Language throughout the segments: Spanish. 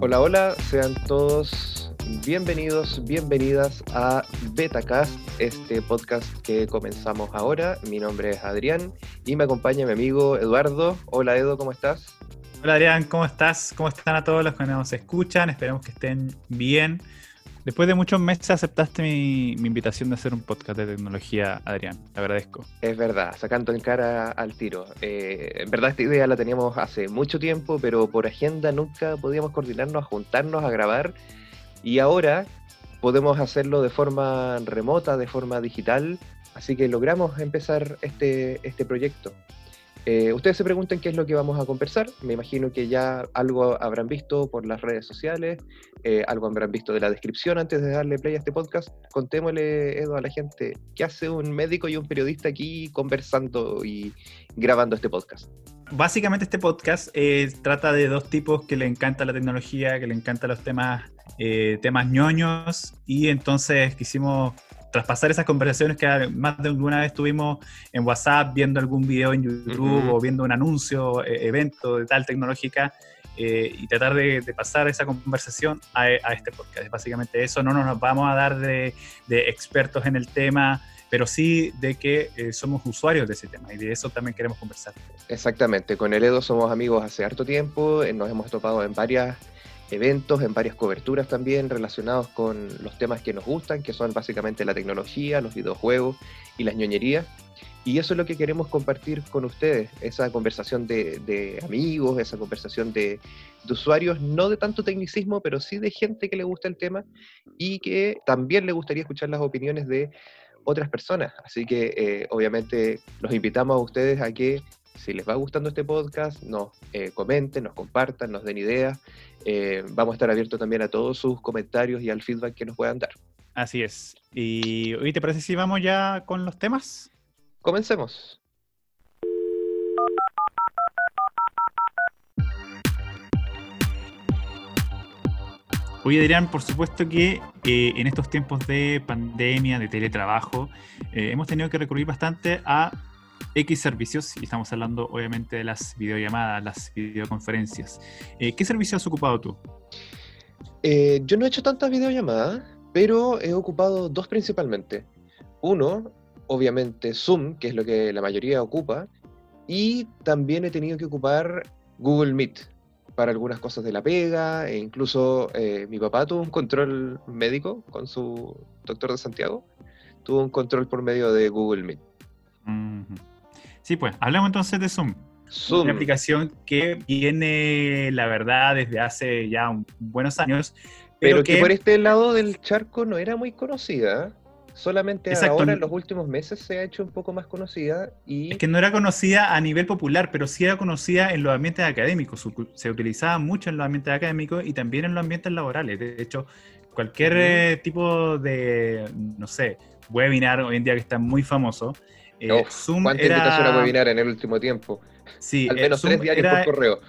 Hola, hola, sean todos bienvenidos, bienvenidas a Betacast, este podcast que comenzamos ahora. Mi nombre es Adrián y me acompaña mi amigo Eduardo. Hola Edo, ¿cómo estás? Hola Adrián, ¿cómo estás? ¿Cómo están a todos los que nos escuchan? Esperemos que estén bien. Después de muchos meses aceptaste mi, invitación de hacer un podcast de tecnología, Adrián. Te agradezco. Es verdad, sacando en cara al tiro. Eh, en verdad esta idea la teníamos hace mucho tiempo, pero por agenda nunca podíamos coordinarnos, a juntarnos, a grabar. Y ahora podemos hacerlo de forma remota, de forma digital. Así que logramos empezar este, este proyecto. Eh, ustedes se preguntan qué es lo que vamos a conversar. Me imagino que ya algo habrán visto por las redes sociales, eh, algo habrán visto de la descripción antes de darle play a este podcast. Contémosle, Edo, a la gente, ¿qué hace un médico y un periodista aquí conversando y grabando este podcast? Básicamente este podcast eh, trata de dos tipos que le encanta la tecnología, que le encantan los temas, temas ñoños, y entonces quisimos traspasar esas conversaciones que más de alguna vez tuvimos en WhatsApp, viendo algún video en YouTube o viendo un anuncio, e, evento de tal tecnológica, eh, y tratar de, pasar esa conversación a, este podcast. Básicamente eso, no nos vamos a dar de, expertos en el tema, pero sí de que eh, somos usuarios de ese tema y de eso también queremos conversar. Exactamente, con el Edo somos amigos hace harto tiempo, eh, nos hemos topado en varias eventos, en varias coberturas también relacionados con los temas que nos gustan, que son básicamente la tecnología, los videojuegos y las ñoñerías. Y eso es lo que queremos compartir con ustedes, esa conversación de, amigos, esa conversación de, usuarios, no de tanto tecnicismo, pero sí de gente que le gusta el tema y que también le gustaría escuchar las opiniones de otras personas. Así que eh, obviamente los invitamos a ustedes a que si les va gustando este podcast, nos eh, comenten, nos compartan, nos den ideas. Eh, vamos a estar abiertos también a todos sus comentarios y al feedback que nos puedan dar. Así es. Y hoy, ¿te parece si vamos ya con los temas? Comencemos. Oye, Adrián, por supuesto que eh, en estos tiempos de pandemia, de teletrabajo, hemos tenido que recurrir bastante a X servicios, y estamos hablando obviamente de las videollamadas, las videoconferencias. Eh, ¿Qué servicios has ocupado tú? Eh, yo no he hecho tantas videollamadas, pero he ocupado dos principalmente. Uno, obviamente Zoom, que es lo que la mayoría ocupa, y también he tenido que ocupar Google Meet para algunas cosas de la pega, e incluso eh, mi papá tuvo un control médico con su doctor de Santiago, tuvo un control por medio de Google Meet. Sí, pues, hablemos entonces de Zoom. Zoom. Una aplicación que viene, la verdad, desde hace ya buenos años. Pero, que, por este lado del charco no era muy conocida. Solamente ahora, en los últimos meses, se ha hecho un poco más conocida. Y... Es que no era conocida a nivel popular, pero sí era conocida en los ambientes académicos. Se utilizaba mucho en los ambientes académicos y también en los ambientes laborales. De hecho, cualquier eh, tipo de, no sé, webinar hoy en día que está muy famoso, eh, Zoom ¿Cuánta invitación a webinar en el último tiempo? Sí, al menos tres diarios por correo.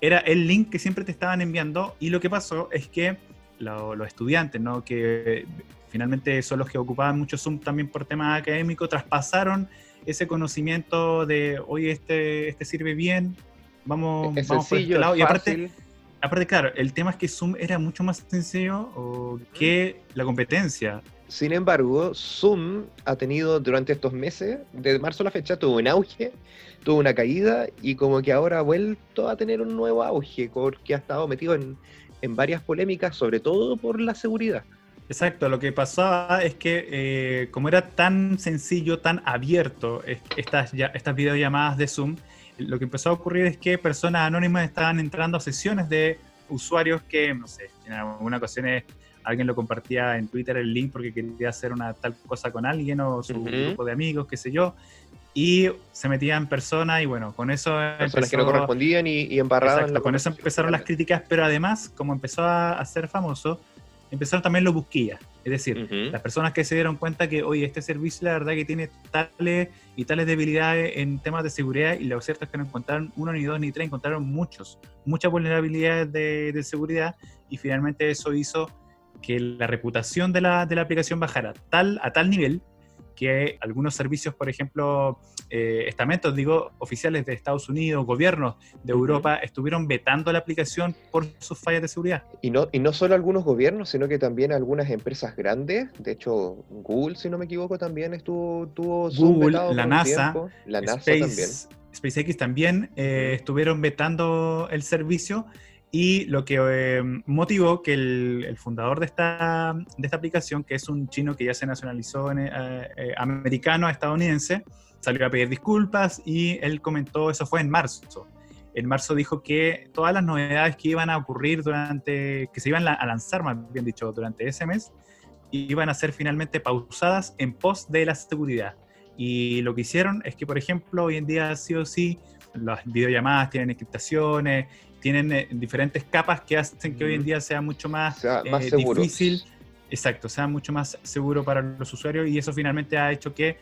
Era el link que siempre te estaban enviando y lo que pasó es que los estudiantes, ¿no? que finalmente son los que ocupaban mucho Zoom también por temas académicos, traspasaron ese conocimiento de, oye, este, este sirve bien, vamos, es vamos por este lado. Y aparte, aparte, claro, el tema es que Zoom era mucho más sencillo que la competencia. Sin embargo, Zoom ha tenido durante estos meses, de marzo a la fecha, tuvo un auge, tuvo una caída y como que ahora ha vuelto a tener un nuevo auge, porque ha estado metido en, varias polémicas, sobre todo por la seguridad. Exacto, lo que pasaba es que eh, como era tan sencillo, tan abierto estas, estas videollamadas de Zoom, lo que empezó a ocurrir es que personas anónimas estaban entrando a sesiones de usuarios que, no sé, en algunas ocasiones alguien lo compartía en Twitter el link porque quería hacer una tal cosa con alguien o su grupo de amigos, qué sé yo. Y se metían personas y bueno, con eso... Personas que no correspondían y, y embarraban. con eso empezaron las críticas, pero además, como empezó a, ser famoso, empezaron también los busquillas. Es decir, las personas que se dieron cuenta que, oye, este servicio la verdad que tiene tales y tales debilidades en temas de seguridad y lo cierto es que no encontraron uno, ni dos, ni tres, encontraron muchos, muchas vulnerabilidades de, de seguridad y finalmente eso hizo que la reputación de la, de la aplicación bajara tal, a tal nivel que algunos servicios, por ejemplo, eh, estamentos, digo, oficiales de Estados Unidos, gobiernos de Europa, estuvieron vetando la aplicación por sus fallas de seguridad. Y no, y no solo algunos gobiernos, sino que también algunas empresas grandes. De hecho, Google, si no me equivoco, también estuvo, tuvo Google, la NASA, la NASA también. SpaceX también eh, estuvieron vetando el servicio y lo que eh, motivó que el, fundador de esta, de esta aplicación, que es un chino que ya se nacionalizó en, eh, eh, americano, estadounidense, salió a pedir disculpas y él comentó, eso fue en marzo. En marzo dijo que todas las novedades que iban a ocurrir durante, que se iban a lanzar, más bien dicho, durante ese mes, iban a ser finalmente pausadas en pos de la seguridad. Y lo que hicieron es que, por ejemplo, hoy en día sí o sí, las videollamadas tienen encriptaciones tienen eh, diferentes capas que hacen que hoy en día sea mucho más, sea, más eh, difícil, exacto, sea mucho más seguro para los usuarios y eso finalmente ha hecho que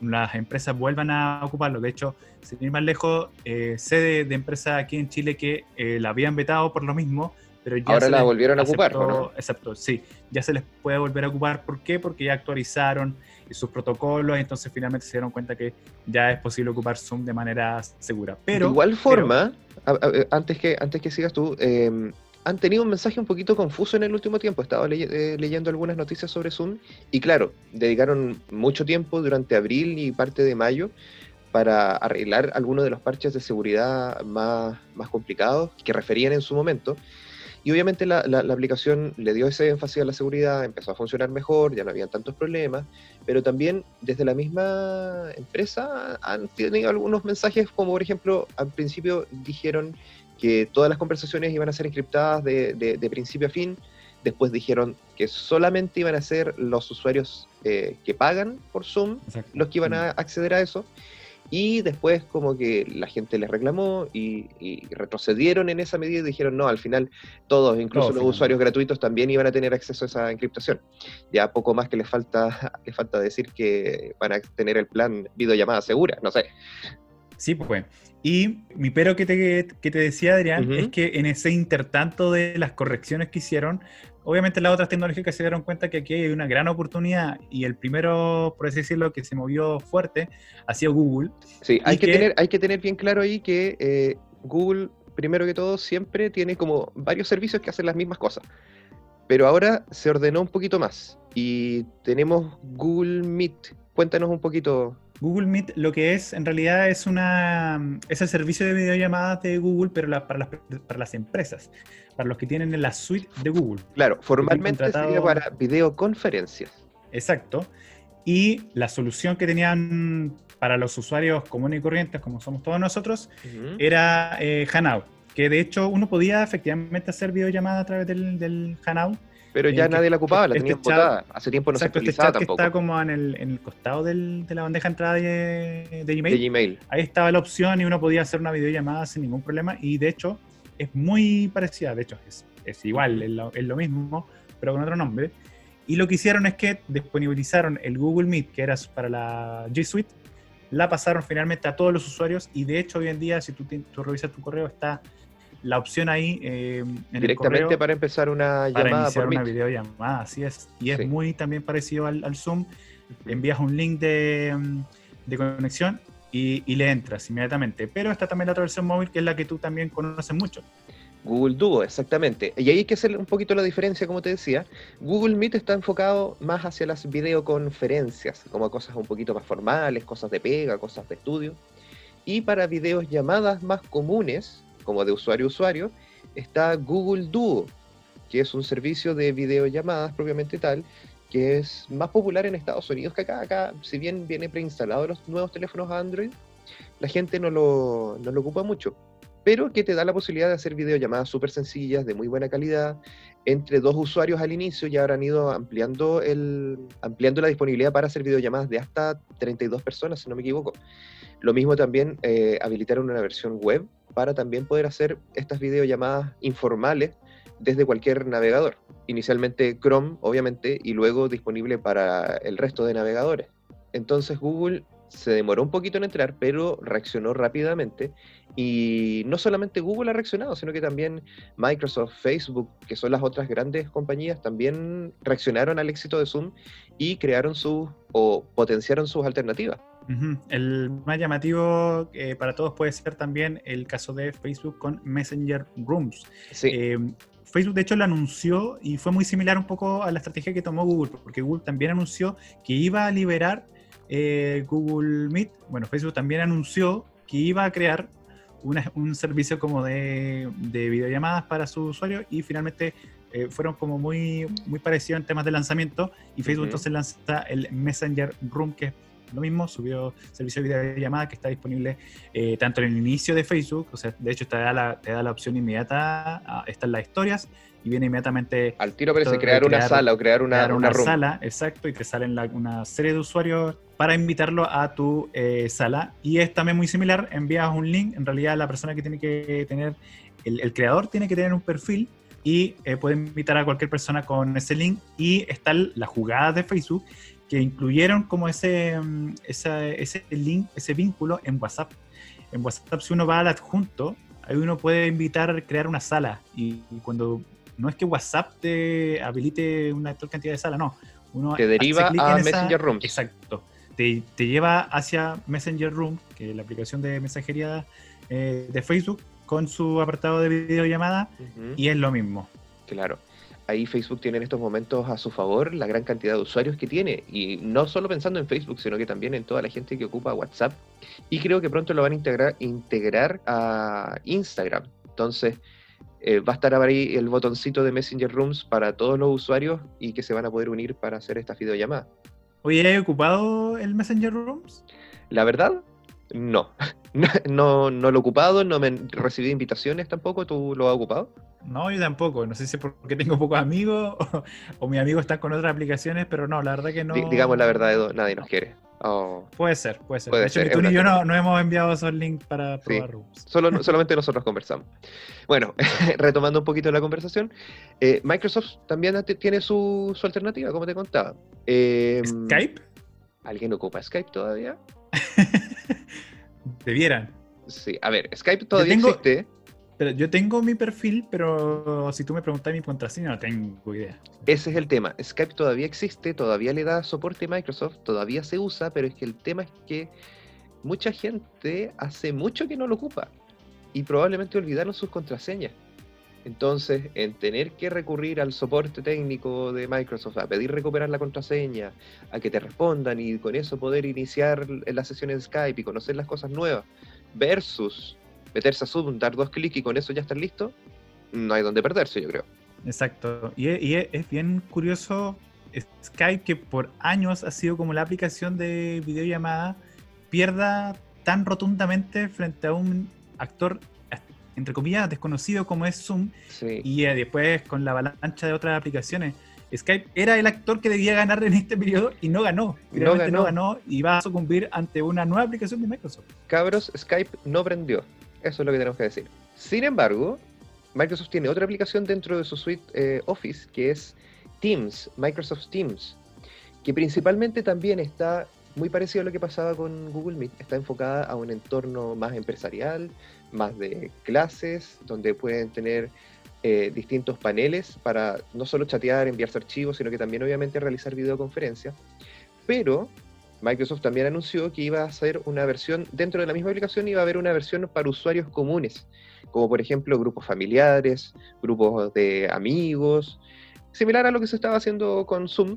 las empresas vuelvan a ocuparlo. De hecho, sin ir más lejos, eh, sé de, empresas aquí en Chile que la habían vetado por lo mismo, pero ya ahora la volvieron a ocupar. ¿no? Exacto, sí, ya se les puede volver a ocupar. ¿Por qué? Porque ya actualizaron sus protocolos, entonces finalmente se dieron cuenta que ya es posible ocupar Zoom de manera segura. Pero, de igual forma, antes, que, antes que sigas tú, em, han tenido un mensaje un poquito confuso en el último tiempo. Estaba eh, leyendo algunas noticias sobre Zoom y claro, dedicaron mucho tiempo durante abril y parte de mayo para arreglar algunos de los parches de seguridad más, más complicados que referían en su momento. Y obviamente la, la, aplicación le dio ese énfasis a la seguridad, empezó a funcionar mejor, ya no habían tantos problemas, pero también desde la misma empresa han tenido algunos mensajes como por ejemplo al principio dijeron que todas las conversaciones iban a ser encriptadas de, de, principio a fin, después dijeron que solamente iban a ser los usuarios eh, que pagan por Zoom los que iban a mm. acceder a eso, y después como que la gente les reclamó y, retrocedieron en esa medida y dijeron, no, al final todos, incluso los usuarios gratuitos, también iban a tener acceso a esa encriptación. Ya poco más que les falta, les falta decir que van a tener el plan videollamada segura, no sé. Sí, pues. Y mi pero que te, que te decía, Adrián, es que en ese intertanto de las correcciones que hicieron, obviamente las otras tecnológicas se dieron cuenta que aquí hay una gran oportunidad y el primero, por así decirlo, que se movió fuerte ha sido Google. Sí, hay que, tener, hay que tener bien claro ahí que eh, Google, primero que todo, siempre tiene como varios servicios que hacen las mismas cosas. Pero ahora se ordenó un poquito más y tenemos Google Meet. Cuéntanos un poquito Google Meet lo que es, en realidad, es, una, es el servicio de videollamadas de Google, pero para, las, para las empresas, para los que tienen la suite de Google. Claro, formalmente sería para videoconferencias. Exacto. Y la solución que tenían para los usuarios comunes y corrientes, como somos todos nosotros, era eh, Hanout, que de hecho uno podía efectivamente hacer videollamada a través del, del Hanout pero ya nadie la ocupaba, la tenían botada. Hace tiempo no se actualizaba este tampoco. Que está como en el, en el costado del, de la bandeja de entrada de, de, Gmail. de, Gmail. Ahí estaba la opción y uno podía hacer una videollamada sin ningún problema. Y de hecho, es muy parecida. De hecho, es, es igual, es lo, es lo, mismo, pero con otro nombre. Y lo que hicieron es que disponibilizaron el Google Meet, que era para la G Suite, la pasaron finalmente a todos los usuarios. Y de hecho, hoy en día, si tú, tú revisas tu correo, está la opción ahí eh, directamente para empezar una llamada para iniciar una videollamada así es y es muy también parecido al, Zoom envías un link de, de conexión y, y, le entras inmediatamente pero está también la otra versión móvil que es la que tú también conoces mucho Google Duo, exactamente. Y ahí hay que hacer un poquito la diferencia, como te decía. Google Meet está enfocado más hacia las videoconferencias, como cosas un poquito más formales, cosas de pega, cosas de estudio. Y para videos llamadas más comunes, como de usuario a usuario, está Google Duo, que es un servicio de videollamadas propiamente tal, que es más popular en Estados Unidos que acá. Acá, si bien viene preinstalado los nuevos teléfonos Android, la gente no lo, no lo ocupa mucho. Pero que te da la posibilidad de hacer videollamadas súper sencillas, de muy buena calidad, entre dos usuarios al inicio. Ya habrán ido ampliando, el, ampliando la disponibilidad para hacer videollamadas de hasta 32 personas, si no me equivoco. Lo mismo también eh, habilitaron una versión web para también poder hacer estas videollamadas informales desde cualquier navegador. Inicialmente Chrome, obviamente, y luego disponible para el resto de navegadores. Entonces Google se demoró un poquito en entrar, pero reaccionó rápidamente. Y no solamente Google ha reaccionado, sino que también Microsoft, Facebook, que son las otras grandes compañías, también reaccionaron al éxito de Zoom y crearon sus o potenciaron sus alternativas. El más llamativo eh, para todos puede ser también el caso de Facebook con Messenger Rooms. Eh, Facebook de hecho lo anunció y fue muy similar un poco a la estrategia que tomó Google, porque Google también anunció que iba a liberar eh, Google Meet. Bueno, Facebook también anunció que iba a crear un servicio como de, videollamadas para sus usuarios y finalmente fueron como muy, muy parecidos en temas de lanzamiento y Facebook entonces lanza el Messenger Room que es lo mismo, subió servicio de videollamada que está disponible eh, tanto en el inicio de Facebook, o sea, de hecho te da la, te da la opción inmediata, están las historias y viene inmediatamente... Al tiro parece crear, una sala o crear una, una, sala, exacto, y te salen una serie de usuarios para invitarlo a tu eh, sala. Y es también muy similar, envías un link, en realidad la persona que tiene que tener, el, creador tiene que tener un perfil y eh, puede invitar a cualquier persona con ese link y está la jugada de Facebook que incluyeron como ese, mm, ese link, ese vínculo en WhatsApp. En WhatsApp, si uno va al adjunto, ahí uno puede invitar a crear una sala. Y, cuando no es que WhatsApp te habilite una tal cantidad de sala, no. Uno te deriva a Messenger Rooms. Exacto. Te, te, lleva hacia Messenger Rooms, que es la aplicación de mensajería eh, de Facebook, con su apartado de videollamada, y es lo mismo. Claro ahí Facebook tiene en estos momentos a su favor la gran cantidad de usuarios que tiene. Y no solo pensando en Facebook, sino que también en toda la gente que ocupa WhatsApp. Y creo que pronto lo van a integrar, integrar a Instagram. Entonces, eh, va a estar ahí el botoncito de Messenger Rooms para todos los usuarios y que se van a poder unir para hacer esta videollamada. Oye, ¿hay ocupado el Messenger Rooms? La verdad, no. no. No lo he ocupado, no me he recibido invitaciones tampoco. ¿Tú lo has ocupado? No, yo tampoco. No sé si es porque tengo pocos amigos o, mis amigos están con otras aplicaciones, pero no, la verdad que no. digamos la verdad, nadie nos quiere. Oh. Puede ser, puede ser. de hecho, tú y yo no, no, hemos enviado esos links para probar sí. Solo, solamente nosotros conversamos. Bueno, retomando un poquito la conversación, eh, Microsoft también tiene su, su, alternativa, como te contaba. Em, ¿Skype? ¿Alguien ocupa Skype todavía? Debieran. Sí, a ver, Skype todavía existe. Pero yo tengo mi perfil, pero si tú me preguntas mi contraseña, no tengo idea. Ese es el tema. Skype todavía existe, todavía le da soporte a Microsoft, todavía se usa, pero es que el tema es que mucha gente hace mucho que no lo ocupa y probablemente olvidaron sus contraseñas. Entonces, en tener que recurrir al soporte técnico de Microsoft, a pedir recuperar la contraseña, a que te respondan y con eso poder iniciar las sesiones de Skype y conocer las cosas nuevas, versus meterse a Zoom, dar dos clics y con eso ya estar listo, no hay donde perderse, yo creo. Exacto. Y, es bien curioso Skype, que por años ha sido como la aplicación de videollamada, pierda tan rotundamente frente a un actor, entre comillas, desconocido como es Zoom, y eh, después con la avalancha de otras aplicaciones. Skype era el actor que debía ganar en este periodo y no ganó. No ganó. no ganó y va a sucumbir ante una nueva aplicación de Microsoft. Cabros, Skype no prendió. Eso es lo que tenemos que decir. Sin embargo, Microsoft tiene otra aplicación dentro de su suite eh, Office que es Teams, Microsoft Teams, que principalmente también está muy parecido a lo que pasaba con Google Meet. Está enfocada a un entorno más empresarial, más de clases, donde pueden tener eh, distintos paneles para no solo chatear, enviarse archivos, sino que también obviamente realizar videoconferencias. Pero Microsoft también anunció que iba a hacer una versión, dentro de la misma aplicación iba a haber una versión para usuarios comunes, como por ejemplo grupos familiares, grupos de amigos, similar a lo que se estaba haciendo con Zoom,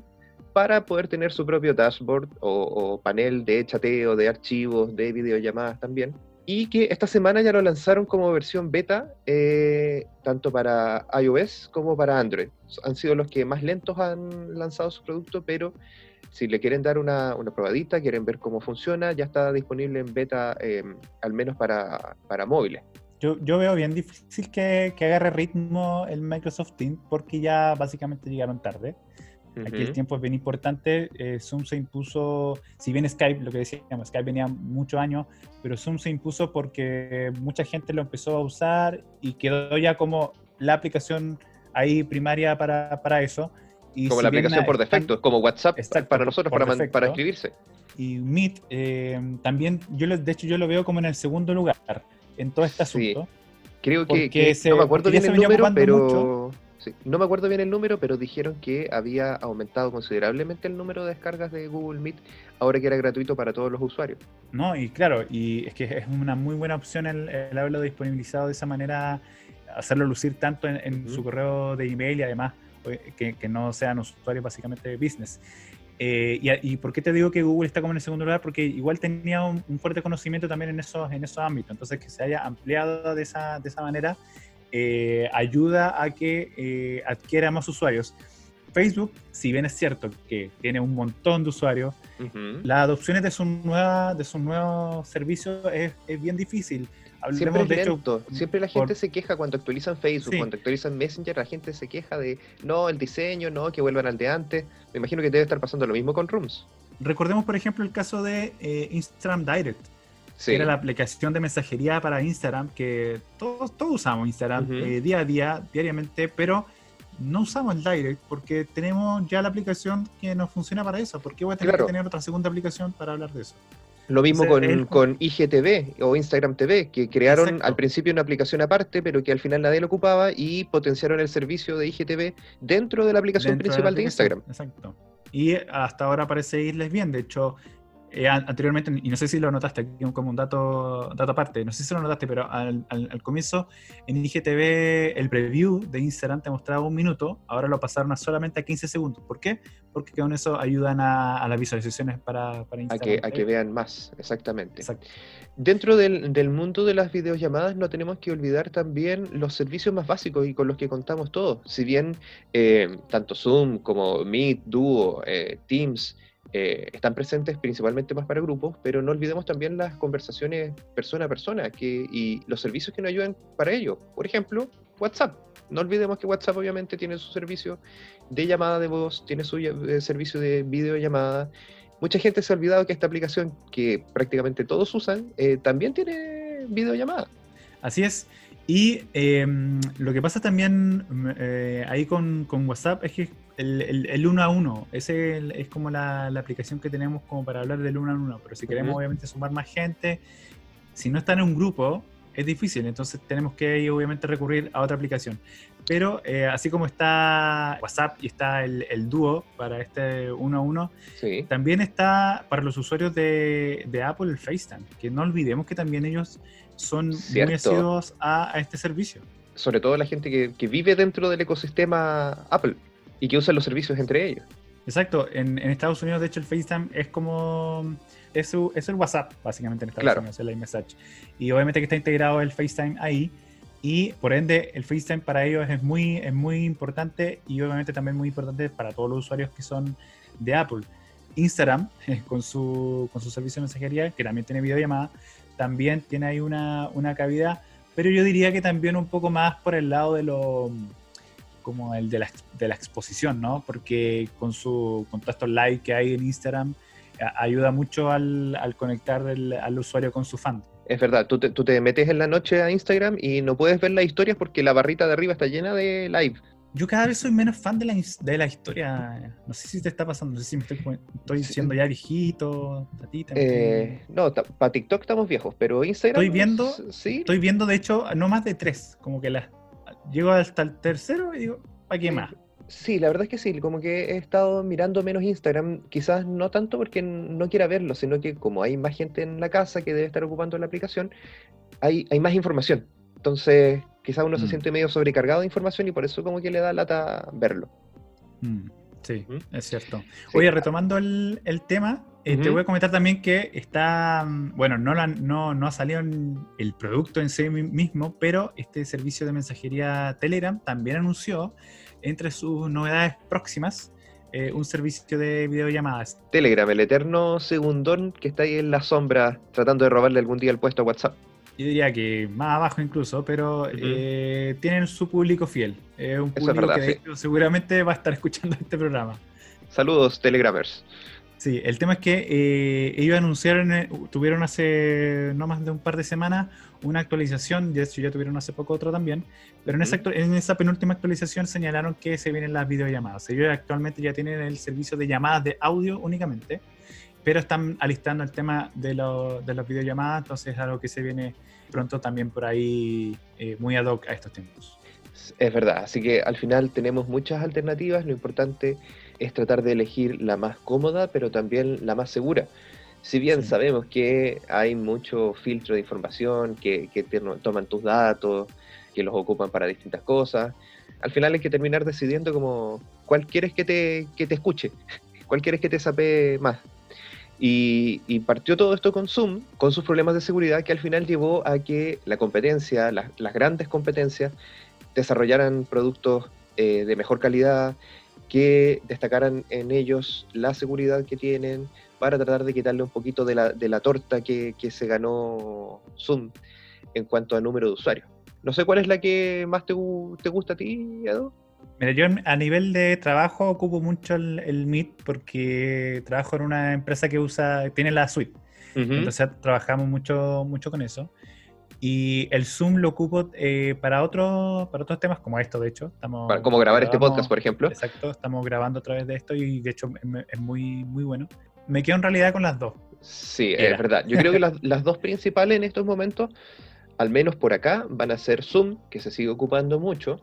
para poder tener su propio dashboard o, panel de chateo, de archivos, de videollamadas también. Y que esta semana ya lo lanzaron como versión beta, eh, tanto para iOS como para Android. Han sido los que más lentos han lanzado su producto, pero si le quieren dar una, probadita, quieren ver cómo funciona, ya está disponible en beta, em, al menos para, móviles. Yo, yo, veo bien difícil que, agarre ritmo el Microsoft Teams porque ya básicamente llegaron tarde. Aquí el tiempo es bien importante. Eh, Zoom se impuso, si bien Skype, lo que decíamos, Skype venía muchos años, pero Zoom se impuso porque mucha gente lo empezó a usar y quedó ya como la aplicación ahí primaria para, para eso como la aplicación por defecto, como WhatsApp para nosotros, para, para escribirse. y Meet, eh, también, yo lo, de hecho yo lo veo como en el segundo lugar en todo este asunto. Creo que, no me acuerdo bien el número, pero no me acuerdo bien el número, pero dijeron que había aumentado considerablemente el número de descargas de Google Meet ahora que era gratuito para todos los usuarios. No, y claro, y es que es una muy buena opción el, haberlo disponibilizado de esa manera, hacerlo lucir tanto en, su correo de email y además que, que no sean usuarios básicamente business. Eh, y, por qué te digo que Google está como en el segundo lugar? Porque igual tenía un, fuerte conocimiento también en esos, en esos ámbitos. Entonces, que se haya ampliado de esa, de esa manera eh, ayuda a que eh, adquiera más usuarios. Facebook, si bien es cierto que tiene un montón de usuarios, las adopciones de sus, nueva, de sus nuevos servicios es, es bien difícil. Siempre lento. Siempre la gente se queja cuando actualizan Facebook, cuando actualizan Messenger, la gente se queja de no, el diseño, no, que vuelvan al de antes. Me imagino que debe estar pasando lo mismo con Rooms. Recordemos, por ejemplo, el caso de eh, Instagram Direct. Era la aplicación de mensajería para Instagram, que todos, todos usamos Instagram eh, día a día, diariamente, pero no usamos el Direct porque tenemos ya la aplicación que nos funciona para eso. ¿Por qué voy a tener que tener otra segunda aplicación para hablar de eso? Lo mismo con, con, IGTV o Instagram TV, que crearon al principio una aplicación aparte, pero que al final nadie lo ocupaba y potenciaron el servicio de IGTV dentro de la aplicación principal de, Instagram. Exacto. Y hasta ahora parece irles bien. De hecho, eh, anteriormente, y no sé si lo notaste aquí como un dato, dato aparte, no sé si lo notaste, pero al, comienzo en IGTV el preview de Instagram te mostraba un minuto, ahora lo pasaron a solamente a 15 segundos. ¿Por qué? Porque con eso ayudan a, las visualizaciones para, para Instagram. A que, vean más, exactamente. Dentro del, mundo de las videollamadas no tenemos que olvidar también los servicios más básicos y con los que contamos todos. Si bien eh, tanto Zoom como Meet, Duo, eh, Teams, eh, están presentes principalmente más para grupos, pero no olvidemos también las conversaciones persona a persona que, y los servicios que nos ayudan para ello. Por ejemplo, WhatsApp. No olvidemos que WhatsApp obviamente tiene su servicio de llamada de voz, tiene su eh, servicio de videollamada. Mucha gente se ha olvidado que esta aplicación, que prácticamente todos usan, eh, también tiene videollamada. Así es. Y em, lo que pasa también ahí con, con, WhatsApp es que el, el, uno a uno, ese es como la, la, aplicación que tenemos como para hablar del uno a uno, pero si queremos obviamente sumar más gente, si no está en un grupo, es difícil, entonces tenemos que obviamente recurrir a otra aplicación. Pero eh, así como está WhatsApp y está el, el dúo para este uno a uno, también está para los usuarios de, de, Apple el FaceTime, que no olvidemos que también ellos son muy asiduos a, a, este servicio. Sobre todo la gente que, que vive dentro del ecosistema Apple y que usan los servicios entre ellos. Exacto, en, Estados Unidos de hecho el FaceTime es como es, el WhatsApp básicamente en Estados Unidos, el iMessage. Y obviamente que está integrado el FaceTime ahí y por ende el FaceTime para ellos es muy, es muy importante y obviamente también muy importante para todos los usuarios que son de Apple. Instagram, con su, con su servicio de mensajería, que también tiene videollamada, también tiene ahí una, una cavidad, pero yo diría que también un poco más por el lado de lo como el de la, de la exposición, ¿no? Porque con su con todos estos likes que hay en Instagram, ayuda mucho al, al conectar al usuario con su fan. Es verdad, tú te, tú te, metes en la noche a Instagram y no puedes ver las historias porque la barrita de arriba está llena de live. Yo cada vez soy menos fan de la, de la historia. No sé si te está pasando, no sé si me estoy, estoy siendo ya viejito. Eh, no, para TikTok estamos viejos, pero Instagram. Estoy viendo, ¿sí? estoy viendo de hecho no más de tres, como que las llego hasta el tercero y digo, ¿para qué más? Sí, la verdad es que sí, como que he estado mirando menos Instagram, quizás no tanto porque no quiera verlo, sino que como hay más gente en la casa que debe estar ocupando la aplicación, hay, hay más información. Entonces, quizás uno se mm. siente medio sobrecargado de información y por eso como que le da lata verlo. Mm. Sí, es cierto. Oye, retomando el, tema, eh, te voy a comentar también que está, mm, bueno, no, no, no ha salido el producto en sí mismo, pero este servicio de mensajería Telegram también anunció entre sus novedades próximas eh, un servicio de videollamadas. Telegram, el eterno segundón que está ahí en la sombra tratando de robarle algún día el puesto a WhatsApp yo diría que más abajo incluso, pero eh, tienen su público fiel. Es un público que seguramente va a estar escuchando este programa. Saludos, Telegramers. Sí, el tema es que eh, ellos anunciaron, eh, tuvieron hace no más de un par de semanas una actualización, de hecho ya tuvieron hace poco otra también, pero en, esa, en esa penúltima actualización señalaron que se vienen las videollamadas. Ellos actualmente ya tienen el servicio de llamadas de audio únicamente pero están alistando el tema de, de las videollamadas, entonces es algo que se viene pronto también por ahí eh, muy ad hoc a estos tiempos. Es verdad, así que al final tenemos muchas alternativas, lo importante es tratar de elegir la más cómoda, pero también la más segura. Si bien sabemos que hay mucho filtro de información, que, que toman tus datos, que los ocupan para distintas cosas, al final hay que terminar decidiendo como cuál quieres que te, que te escuche, cuál quieres que te sape más. Y, partió todo esto con Zoom, con sus problemas de seguridad, que al final llevó a que la competencia, las grandes competencias, desarrollaran productos eh, de mejor calidad, que destacaran en ellos la seguridad que tienen para tratar de quitarle un poquito de la, de la torta que, que, se ganó Zoom en cuanto a número de usuarios. No sé cuál es la que más te, te gusta a ti, Edo. Mira, yo a nivel de trabajo ocupo mucho el, Meet porque trabajo en una empresa que usa, tiene la suite. Entonces trabajamos mucho, mucho con eso. Y el Zoom lo ocupo eh, para, otros para otros temas como esto, de hecho. Estamos, como grabar este podcast, por ejemplo. Exacto, estamos grabando a través de esto y de hecho es muy, muy bueno. Me quedo en realidad con las dos. Sí, es verdad. Yo creo que las, las dos principales en estos momentos, al menos por acá, van a ser Zoom, que se sigue ocupando mucho,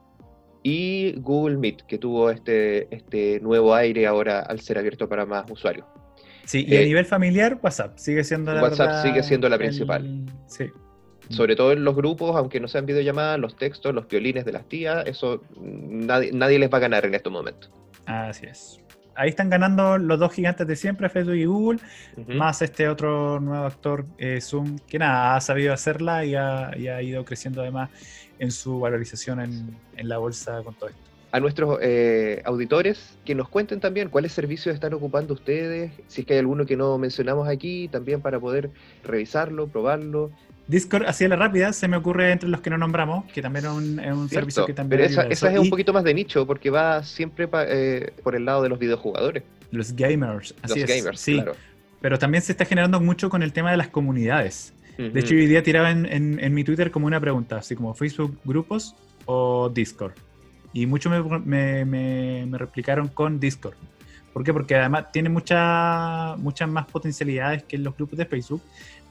y Google Meet, que tuvo este, este nuevo aire ahora al ser abierto para más usuarios. Sí, y a eh, nivel familiar, WhatsApp sigue siendo la WhatsApp sigue siendo la principal. Sí. Sobre todo en los grupos, aunque no sean videollamadas, los textos, los violines de las tías, eso nadie, nadie les va a ganar en estos momentos. Así es. Ahí están ganando los dos gigantes de siempre, Facebook y Google, más este otro nuevo actor, eh, Zoom, que nada, ha sabido hacerla y ha, y ha ido creciendo además en su valorización en, en la bolsa con todo esto. A nuestros eh, auditores que nos cuenten también cuáles servicios están ocupando ustedes, si es que hay alguno que no mencionamos aquí, también para poder revisarlo, probarlo. Discord, así de la rápida, se me ocurre entre los que no nombramos, que también es un, servicio que también... Pero esa, esa es un poquito más de nicho, porque va siempre eh, por el lado de los videojugadores. Los gamers, así los gamers, sí. Claro. Pero también se está generando mucho con el tema de las comunidades. De hecho, hoy día tiraba en, en, mi Twitter como una pregunta, así como Facebook grupos o Discord. Y muchos me, me, me, replicaron con Discord. ¿Por qué? Porque además tiene muchas muchas más potencialidades que los grupos de Facebook,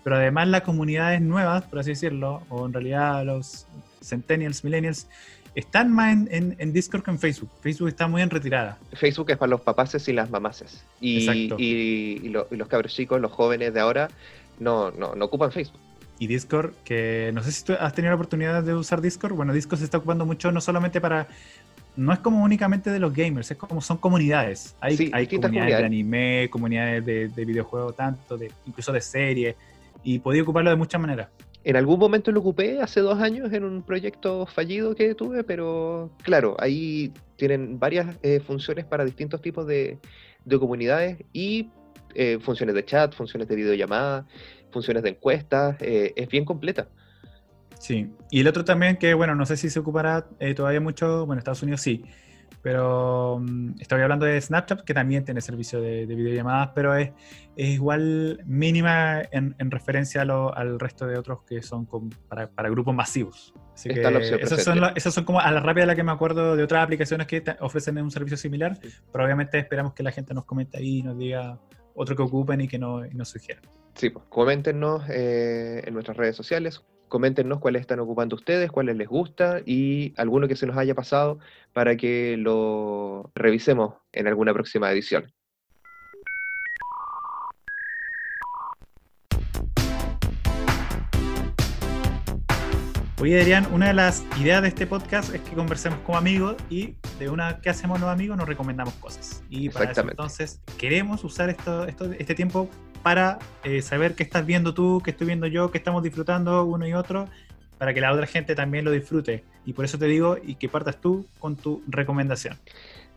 pero además las comunidades nuevas, por así decirlo, o en realidad los centennials, millennials, están más en, en, Discord que en Facebook. Facebook está muy en retirada. Facebook es para los papaces y las mamaces. Y, y, y, los cabros chicos, los jóvenes de ahora, no, no, no ocupan Facebook. Y Discord, que no sé si tú has tenido la oportunidad de usar Discord. Bueno, Discord se está ocupando mucho no solamente para. No es como únicamente de los gamers, es como son comunidades. Hay, hay comunidades, de anime, comunidades de, de videojuegos, tanto, de, incluso de series, y podía ocuparlo de muchas maneras. En algún momento lo ocupé hace dos años en un proyecto fallido que tuve, pero claro, ahí tienen varias eh, funciones para distintos tipos de, de comunidades y eh, funciones de chat, funciones de videollamada, funciones de encuestas, eh, es bien completa. Sí, y el otro también que, bueno, no sé si se ocupará eh, todavía mucho, bueno, Estados Unidos sí, pero um, estoy hablando de Snapchat, que también tiene servicio de, videollamadas, pero es, es igual mínima en, en referencia al resto de otros que son para, para, grupos masivos. Así que esas son, esas son, como a la rápida la que me acuerdo de otras aplicaciones que ofrecen un servicio similar, pero obviamente esperamos que la gente nos comente ahí y nos diga otro que ocupen y que no, nos sugieran. Sí, pues coméntenos eh, en nuestras redes sociales, coméntenos cuáles están ocupando ustedes, cuáles les gusta y alguno que se nos haya pasado para que lo revisemos en alguna próxima edición. Oye, Adrián, una de las ideas de este podcast es que conversemos como amigos y de una que hacemos los amigos nos recomendamos cosas. Y para eso, entonces queremos usar esto, esto, este tiempo para eh, saber qué estás viendo tú, qué estoy viendo yo, qué estamos disfrutando uno y otro, para que la otra gente también lo disfrute. Y por eso te digo, y que partas tú con tu recomendación.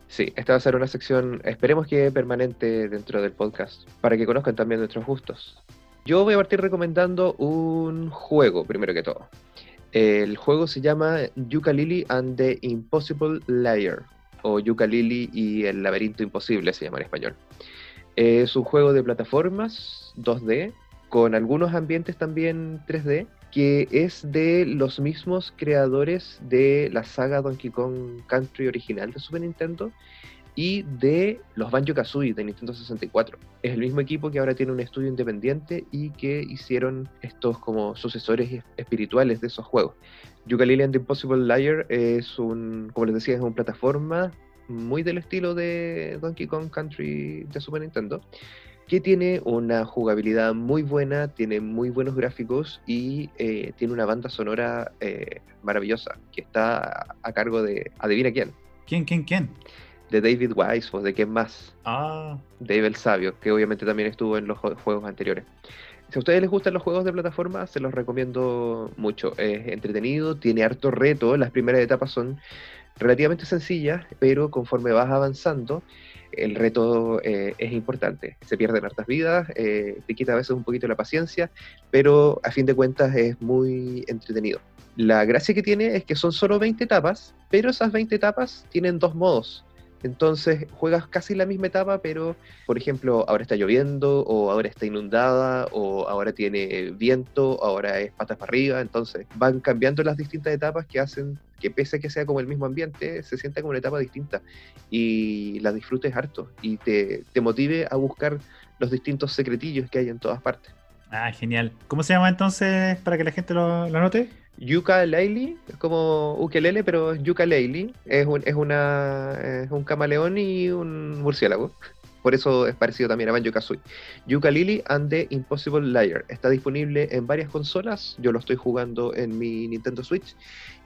Sí, esta va a ser una sección, esperemos que permanente dentro del podcast, para que conozcan también nuestros gustos. Yo voy a partir recomendando un juego, primero que todo. El juego se llama Yooka-Laylee and the Impossible Layer, o Yooka-Laylee y el laberinto imposible se llama en español. Es un juego de plataformas 2D, con algunos ambientes también 3D, que es de los mismos creadores de la saga Donkey Kong Country original de Super Nintendo y de los Banjo Kazooie de Nintendo 64. Es el mismo equipo que ahora tiene un estudio independiente y que hicieron estos como sucesores espirituales de esos juegos. Yooka-Laylee and the Impossible Liar es un, como les decía, es una plataforma muy del estilo de Donkey Kong Country de Super Nintendo, que tiene una jugabilidad muy buena, tiene muy buenos gráficos y eh, tiene una banda sonora eh, maravillosa, que está a, cargo de, adivina quién. ¿Quién, quién, quién? De David Wise o de quién más. Ah. Dave el Sabio, que obviamente también estuvo en los juegos anteriores. Si a ustedes les gustan los juegos de plataforma, se los recomiendo mucho. Es entretenido, tiene harto reto. Las primeras etapas son relativamente sencillas, pero conforme vas avanzando, el reto eh, es importante. Se pierden hartas vidas, eh, te quita a veces un poquito la paciencia, pero a fin de cuentas es muy entretenido. La gracia que tiene es que son solo 20 etapas, pero esas 20 etapas tienen dos modos. Entonces juegas casi la misma etapa, pero por ejemplo, ahora está lloviendo, o ahora está inundada, o ahora tiene viento, ahora es patas para arriba. Entonces van cambiando las distintas etapas que hacen que pese a que sea como el mismo ambiente, se sienta como una etapa distinta y la disfrutes harto y te, motive a buscar los distintos secretillos que hay en todas partes. Ah, genial. ¿Cómo se llama entonces para que la gente lo, lo? Yuka Leili, es como ukelele, pero Yuka Leili. Es un, es, una, es un camaleón y un murciélago. Por eso es parecido también a Banjo Kazooie. Yuka Lily and the Impossible Liar. Está disponible en varias consolas. Yo lo estoy jugando en mi Nintendo Switch.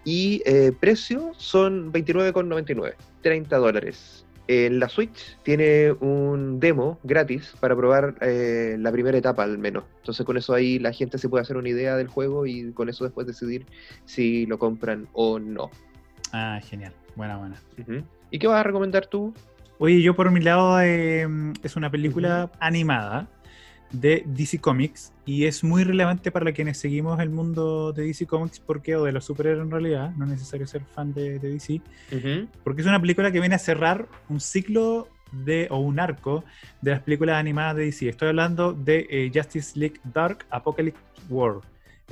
Y eh, precio son 29,99. 30 dólares. En la Switch tiene un demo gratis para probar eh, la primera etapa al menos. Entonces con eso ahí la gente se puede hacer una idea del juego y con eso después decidir si lo compran o no. Ah, genial. Buena, buena. ¿Y qué vas a recomendar tú? Oye, yo por mi lado em, es una película animada de DC Comics y es muy relevante para quienes seguimos el mundo de DC Comics porque o de los superhéroes en realidad, no es necesario ser fan de, DC, porque es una película que viene a cerrar un ciclo de o un arco de las películas animadas de DC. Estoy hablando de eh, Justice League Dark Apocalypse War.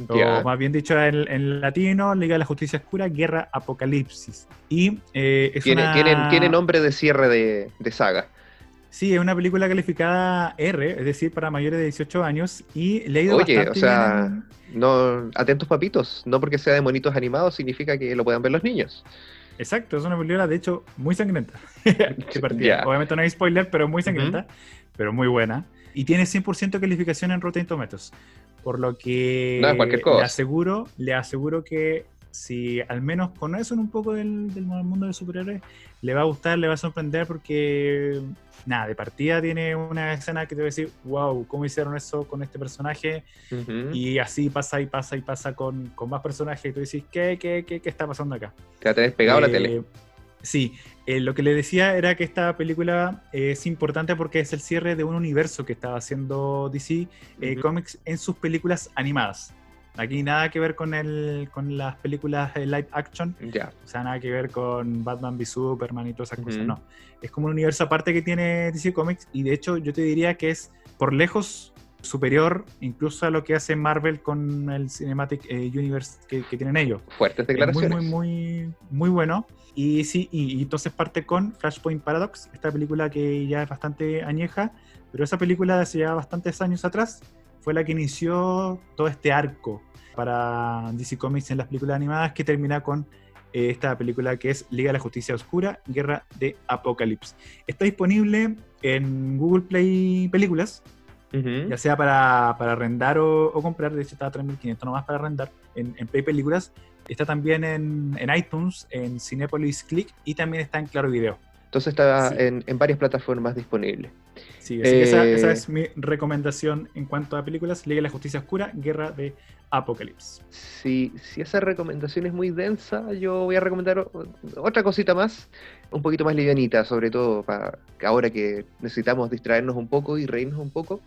O más bien dicho en, latino, Liga de la Justicia Oscura, Guerra Apocalipsis. Y eh, tiene, nombre de cierre de, de saga. Sí, es una película calificada R, es decir, para mayores de 18 años, y le ha ido Oye, bastante o sea, no, atentos papitos, no porque sea de monitos animados significa que lo puedan ver los niños. Exacto, es una película de hecho muy sangrienta. Obviamente no hay spoiler, pero muy sangrienta, pero muy buena. Y tiene 100% calificación en Rotten Tomatoes. Por lo que le aseguro, le aseguro que si al menos conocen un poco del, del mundo de superhéroes, le va a gustar, le va a sorprender porque nada, de partida tiene una escena que te va a decir, wow, ¿cómo hicieron eso con este personaje? Y así pasa y pasa y pasa con, con más personajes y tú dices, ¿qué, qué, qué, qué está pasando acá? Te ha despegado la tele. Eh, sí, eh, lo que le decía era que esta película es importante porque es el cierre de un universo que estaba haciendo DC eh, Comics en sus películas animadas. Aquí nada que ver con el con las películas de live action. Ya. O sea, nada que ver con Batman v Superman y todas esas cosas. No. Es como un universo aparte que tiene DC Comics. Y de hecho, yo te diría que es por lejos superior incluso a lo que hace Marvel con el Cinematic eh, Universe que, tienen ellos. Fuertes declaraciones. muy, muy, muy, muy bueno. Y sí, y, y, entonces parte con Flashpoint Paradox, esta película que ya es bastante añeja, pero esa película de hace ya bastantes años atrás fue la que inició todo este arco para DC Comics en las películas animadas que termina con eh, esta película que es Liga de la Justicia Oscura, Guerra de Apocalipsis. Está disponible en Google Play Películas, ya sea para, para arrendar o, comprar, de hecho está a 3.500 nomás para arrendar en, Play Películas. Está también en, en, iTunes, en Cinepolis Click y también está en Claro Video. Entonces está en, en varias plataformas disponible. Sí, esa, esa, eh, es mi recomendación en cuanto a películas. Liga la Justicia Oscura, Guerra de Apocalipsis. Si, si esa recomendación es muy densa, yo voy a recomendar otra cosita más, un poquito más livianita, sobre todo para ahora que necesitamos distraernos un poco y reírnos un poco.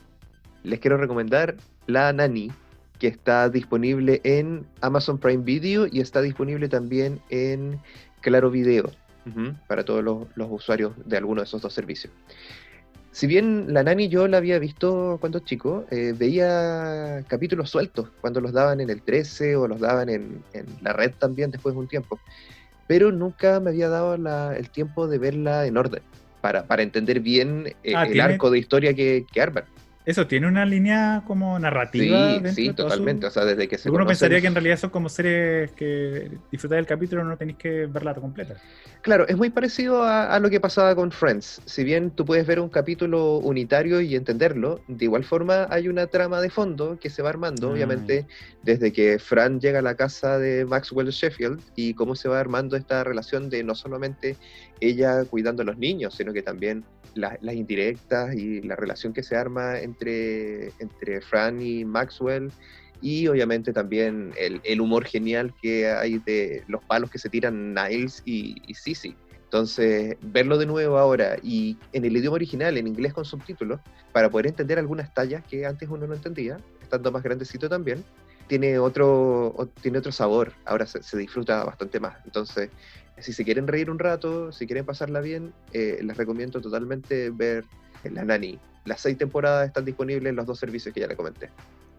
Les quiero recomendar La Nani, que está disponible en Amazon Prime Video y está disponible también en Claro Video, para todos los, los usuarios de alguno de esos dos servicios si bien la Nani yo la había visto cuando chico, eh, veía capítulos sueltos cuando los daban en el 13 o los daban en, la red también después de un tiempo, pero nunca me había dado el tiempo de verla en orden. para, para entender bien eh, Ah, el arco de historia que, que arman. Eso, tiene una línea como narrativa. Sí, sí, su- totalmente. O sea, desde que se Uno pensaría que en realidad son como series que disfrutáis del capítulo no tenéis que verla completa. Claro, es muy parecido a, a lo que pasaba con Friends. Si bien tú puedes ver un capítulo unitario y entenderlo, de igual forma hay una trama de fondo que se va armando, Ah, obviamente, desde que Fran llega a la casa de Maxwell Sheffield y cómo se va armando esta relación de no solamente ella cuidando a los niños, sino que también la- las indirectas y la relación que se arma entre, entre Fran y Maxwell y obviamente también el, el humor genial que hay de los palos que se tiran Niles y, y Sissy. Entonces, verlo de nuevo ahora y en el idioma original, en inglés con subtítulos, para poder entender algunas tallas que antes uno no entendía, estando más grandecito también, tiene otro, tiene otro sabor, ahora se, se disfruta bastante más. Entonces, si se quieren reír un rato, si quieren pasarla bien, eh, les recomiendo totalmente ver La Nani. Las seis temporadas están disponibles en los dos servicios que ya le comenté.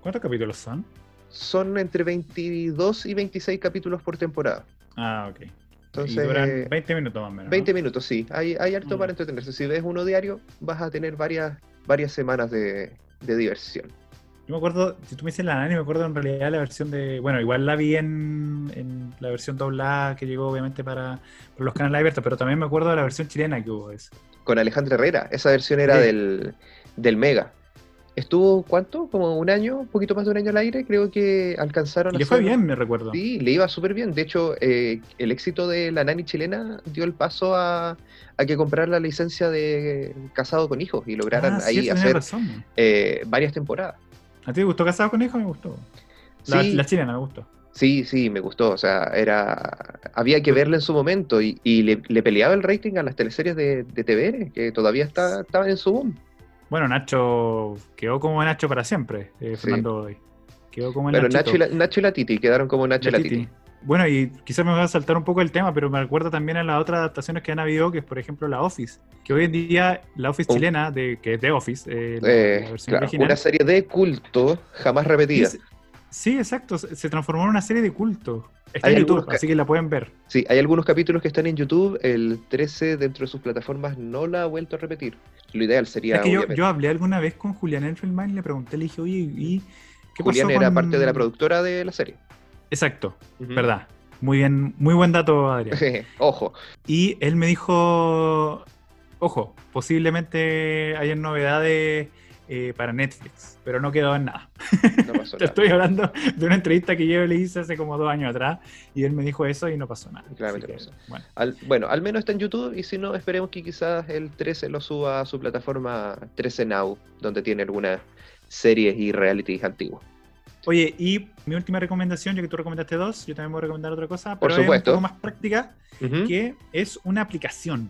¿Cuántos capítulos son? Son entre 22 y 26 capítulos por temporada. Ah, ok. Entonces, y duran eh, 20 minutos más o menos. ¿no? 20 minutos, sí. Hay, hay harto Mm. para entretenerse. Si ves uno diario, vas a tener varias, varias semanas de, de diversión. Yo me acuerdo, si tú me dices la Nani, me acuerdo en realidad la versión de. Bueno, igual la vi en, en la versión doblada que llegó obviamente para, para los canales abiertos, pero también me acuerdo de la versión chilena que hubo. Eso. Con Alejandra Herrera. Esa versión era Sí. del, del Mega. Estuvo, ¿cuánto? Como un año, un poquito más de un año al aire. Creo que alcanzaron Y le fue bien, me recuerdo. Sí, le iba súper bien. De hecho, eh, el éxito de la nani chilena dio el paso a, a que comprar la licencia de Casado con Hijos y lograran Ah, ahí hacer eh, varias temporadas. ¿A ti te gustó Casado con Hijos? Me gustó. La, Sí. la chilena me gustó. Sí, sí, me gustó. O sea, era había que verla en su momento y, y le, le peleaba el rating a las teleseries de, de TVN, que todavía está, estaban en su boom. Bueno, Nacho quedó como Nacho para siempre, eh, Sí. Fernando Godoy. Quedó como Pero. Nacho y, la, Nacho y la Titi quedaron como Nacho y La la Titi. Titi. Bueno, y quizás me voy a saltar un poco el tema, pero me recuerda también a las otras adaptaciones que han habido, que es por ejemplo la Office, que hoy en día la Office Oh. chilena, de, que es de Office, eh, la, Eh, la versión claro, original. una serie de culto jamás repetida. Sí, sí, exacto, se transformó en una serie de culto. Está Hay en YouTube, así que la pueden ver. Sí, hay algunos capítulos que están en YouTube. El 13 dentro de sus plataformas no la ha vuelto a repetir. Lo ideal sería. es que yo, hablé alguna vez con Julián Elfelman y le pregunté, le dije, oye, ¿y qué Julián pasó era con- parte de la productora de la serie. Exacto, verdad. Muy bien, muy buen dato, Adrián. Ojo. Y él me dijo, ojo, posiblemente hayan novedades eh, para Netflix, pero no quedó en nada. No pasó Te nada. estoy hablando de una entrevista que yo le hice hace como dos años atrás y él me dijo eso y no pasó nada. Claramente que, pasó. Bueno, Al- bueno, al menos está en YouTube y si no, esperemos que quizás el 13 lo suba a su plataforma 13 Now, donde tiene algunas series y realities antiguos. Oye, y mi última recomendación, ya que tú recomendaste dos, yo también voy a recomendar otra cosa, Por pero supuesto. es un poco más práctica, que es una aplicación.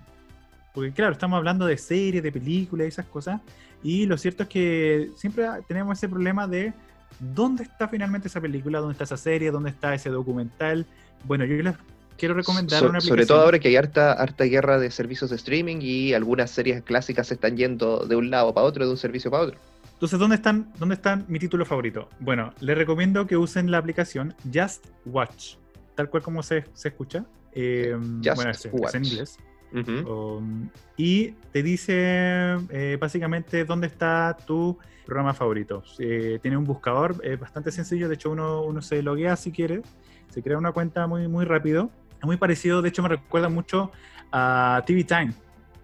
Porque claro, estamos hablando de series, de películas y esas cosas, y lo cierto es que siempre tenemos ese problema de dónde está finalmente esa película, dónde está esa serie, dónde está ese documental. Bueno, yo les quiero recomendar So- una aplicación. sobre todo ahora que hay harta, harta guerra de servicios de streaming y algunas series clásicas se están yendo de un lado para otro, de un servicio para otro. Entonces, ¿dónde están, ¿dónde están mi título favorito? Bueno, les recomiendo que usen la aplicación Just Watch, tal cual como se, se escucha. Eh, Just bueno, es, es Watch. en inglés. Um, y te dice eh, básicamente dónde está tu programa favorito. Eh, tiene un buscador eh, bastante sencillo, de hecho uno, uno se loguea si quiere, se crea una cuenta muy, muy rápido. Es muy parecido, de hecho me recuerda mucho a TV Time,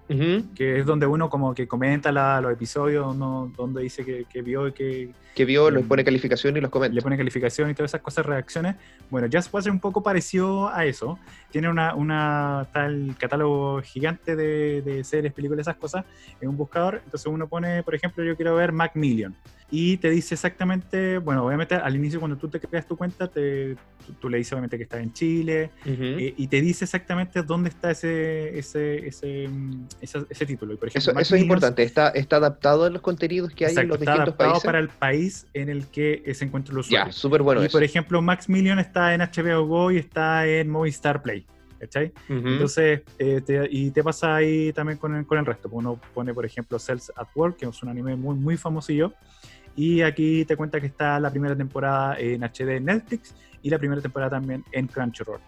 Ujú. que es donde uno como que comenta la- los episodios, uno, donde dice que, que vio y que Que vio, les Mm. pone calificación y los comenta. le pone calificación y todas esas cosas, reacciones. Bueno, Just Watch es un poco parecido a eso. Tiene una, una tal catálogo gigante de, de series, películas, esas cosas en un buscador. Entonces uno pone, por ejemplo, yo quiero ver Macmillion. Y te dice exactamente, bueno, obviamente al inicio cuando tú te creas tu cuenta, te, tú, tú le dices obviamente que estás en Chile Ujú. eh, y te dice exactamente dónde está ese, ese, ese, mm, ese, ese título. Y por ejemplo, Eso, eso es importante, está, está adaptado a los contenidos que hay en Exacto, los está distintos adaptado países. para el país en el que se encuentra el usuario. Ya, súper bueno y eso. por ejemplo, Max Million está en HBO Go y está en Movistar Play. ¿Cachai? Ujú. Entonces, eh, te- y te pasa ahí también con el, con el resto. Uno pone, por ejemplo, Cells at Work, que es un anime muy, muy famosillo. Y aquí te cuenta que está la primera temporada en HD en Netflix y la primera temporada también en Crunchyroll.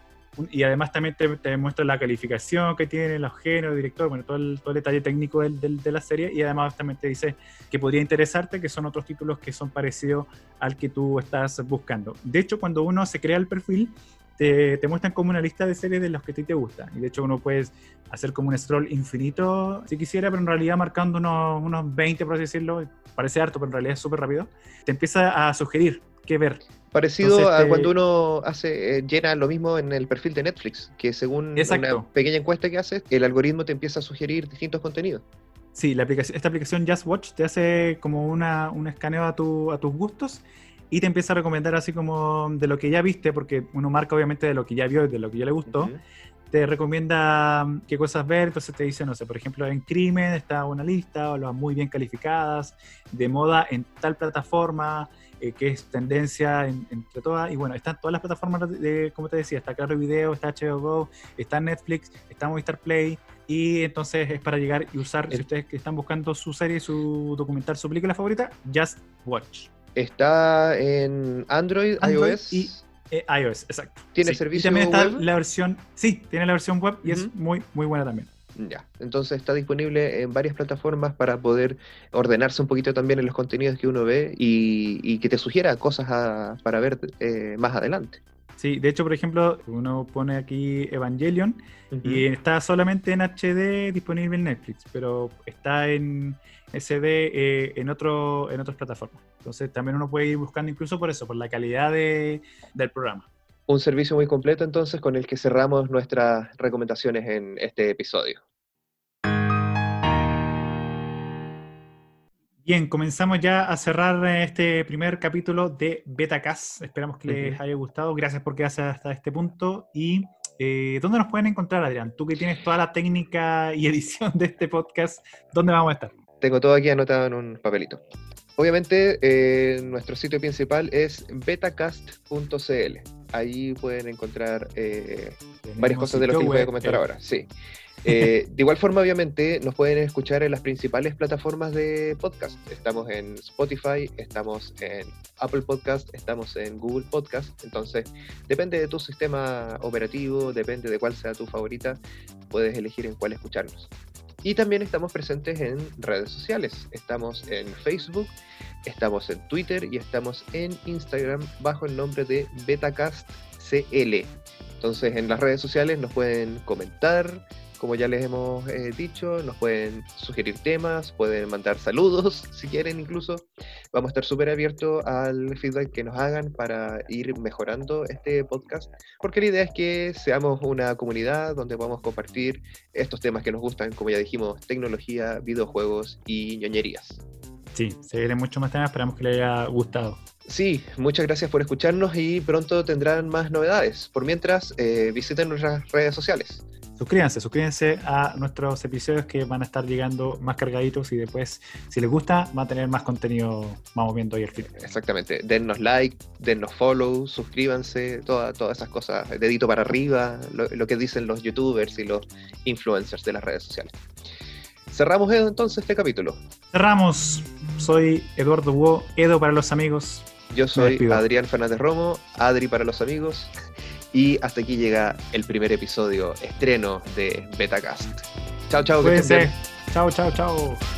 y además también te, muestra la calificación que tiene, los géneros, director, bueno, todo el, todo el detalle técnico de la serie y además también te dice que podría interesarte, que son otros títulos que son parecidos al que tú estás buscando. De hecho, cuando uno se crea el perfil, te, muestran como una lista de series de los que a ti te gustan. Y de hecho uno puede hacer como un scroll infinito si quisiera, pero en realidad marcando unos, unos 20, por así decirlo, parece harto, pero en realidad es súper rápido, te empieza a sugerir qué ver. Parecido a cuando uno hace, eh, llena lo mismo en el perfil de Netflix, que según una pequeña encuesta que haces, el algoritmo te empieza a sugerir distintos contenidos. Sí, la aplicación, esta aplicación Just Watch te hace como una, un escaneo a, tu, a tus gustos y te empieza a recomendar así como de lo que ya viste, porque uno marca obviamente de lo que ya vio y de lo que ya le gustó. Te recomienda mm, qué cosas ver, entonces te dice, no sé, por ejemplo, en crimen está una lista, o las muy bien calificadas, de moda en tal plataforma, eh, que es tendencia entre todas. Y bueno, están todas las plataformas de, como te decía, está Claro Video, está HBO Go, está Netflix, está Movistar Play. Y entonces es para llegar y usar, si ustedes que están buscando su serie, su documental, su película favorita, Just Watch. Está en Android, iOS. Y eh, iOS, exacto. ¿Tiene servicio y también está la versión, sí, tiene la versión web y es muy, muy buena también. Ya, entonces está disponible en varias plataformas para poder ordenarse un poquito también en los contenidos que uno ve y, que te sugiera cosas para ver eh, más adelante. Sí, de hecho, por ejemplo, uno pone aquí Evangelion y está solamente en HD disponible en Netflix, pero está en SD eh, en, otro, en otras plataformas. Entonces también uno puede ir buscando incluso por eso, por la calidad de, del programa. Un servicio muy completo entonces con el que cerramos nuestras recomendaciones en este episodio. Bien, comenzamos ya a cerrar este primer capítulo de Betacast. Esperamos que les haya gustado. Gracias por quedarse hasta este punto. ¿Y eh, dónde nos pueden encontrar, Adrián? Tú que tienes toda la técnica y edición de este podcast, ¿dónde vamos a estar? Tengo todo aquí anotado en un papelito. Obviamente, eh, nuestro sitio principal es betacast.cl. Ahí pueden encontrar eh, varias cosas de lo que les voy a comentar ahora. Sí. Eh, de igual forma, obviamente, nos pueden escuchar en las principales plataformas de podcast. Estamos en Spotify, estamos en Apple Podcast, estamos en Google Podcast. Entonces, depende de tu sistema operativo, depende de cuál sea tu favorita, puedes elegir en cuál escucharnos. Y también estamos presentes en redes sociales. Estamos en Facebook, estamos en Twitter y estamos en Instagram bajo el nombre de BetaCastCL. Entonces en las redes sociales nos pueden comentar, como ya les hemos eh, dicho, nos pueden sugerir temas, pueden mandar saludos si quieren incluso. Vamos a estar súper abiertos al feedback que nos hagan para ir mejorando este podcast, porque la idea es que seamos una comunidad donde podamos compartir estos temas que nos gustan, como ya dijimos, tecnología, videojuegos y ñoñerías. Sí, se vienen mucho más temas, esperamos que les haya gustado. Sí, muchas gracias por escucharnos y pronto tendrán más novedades. Por mientras, eh, visiten nuestras redes sociales suscríbanse, suscríbanse a nuestros episodios que van a estar llegando más cargaditos y después, si les gusta, va a tener más contenido, vamos viendo ahí el fin. Exactamente, dennos like, dennos follow, suscríbanse, todas esas cosas, dedito para arriba, lo, que dicen los youtubers y los influencers de las redes sociales. Cerramos Edo entonces este capítulo. Cerramos. Soy Eduardo Hugo, Edo para los amigos. Yo soy Adrián Fernández Romo, Adri para los amigos. Y hasta aquí llega el primer episodio, estreno de Betacast. Chao, chao. Que Chao, chao, chao.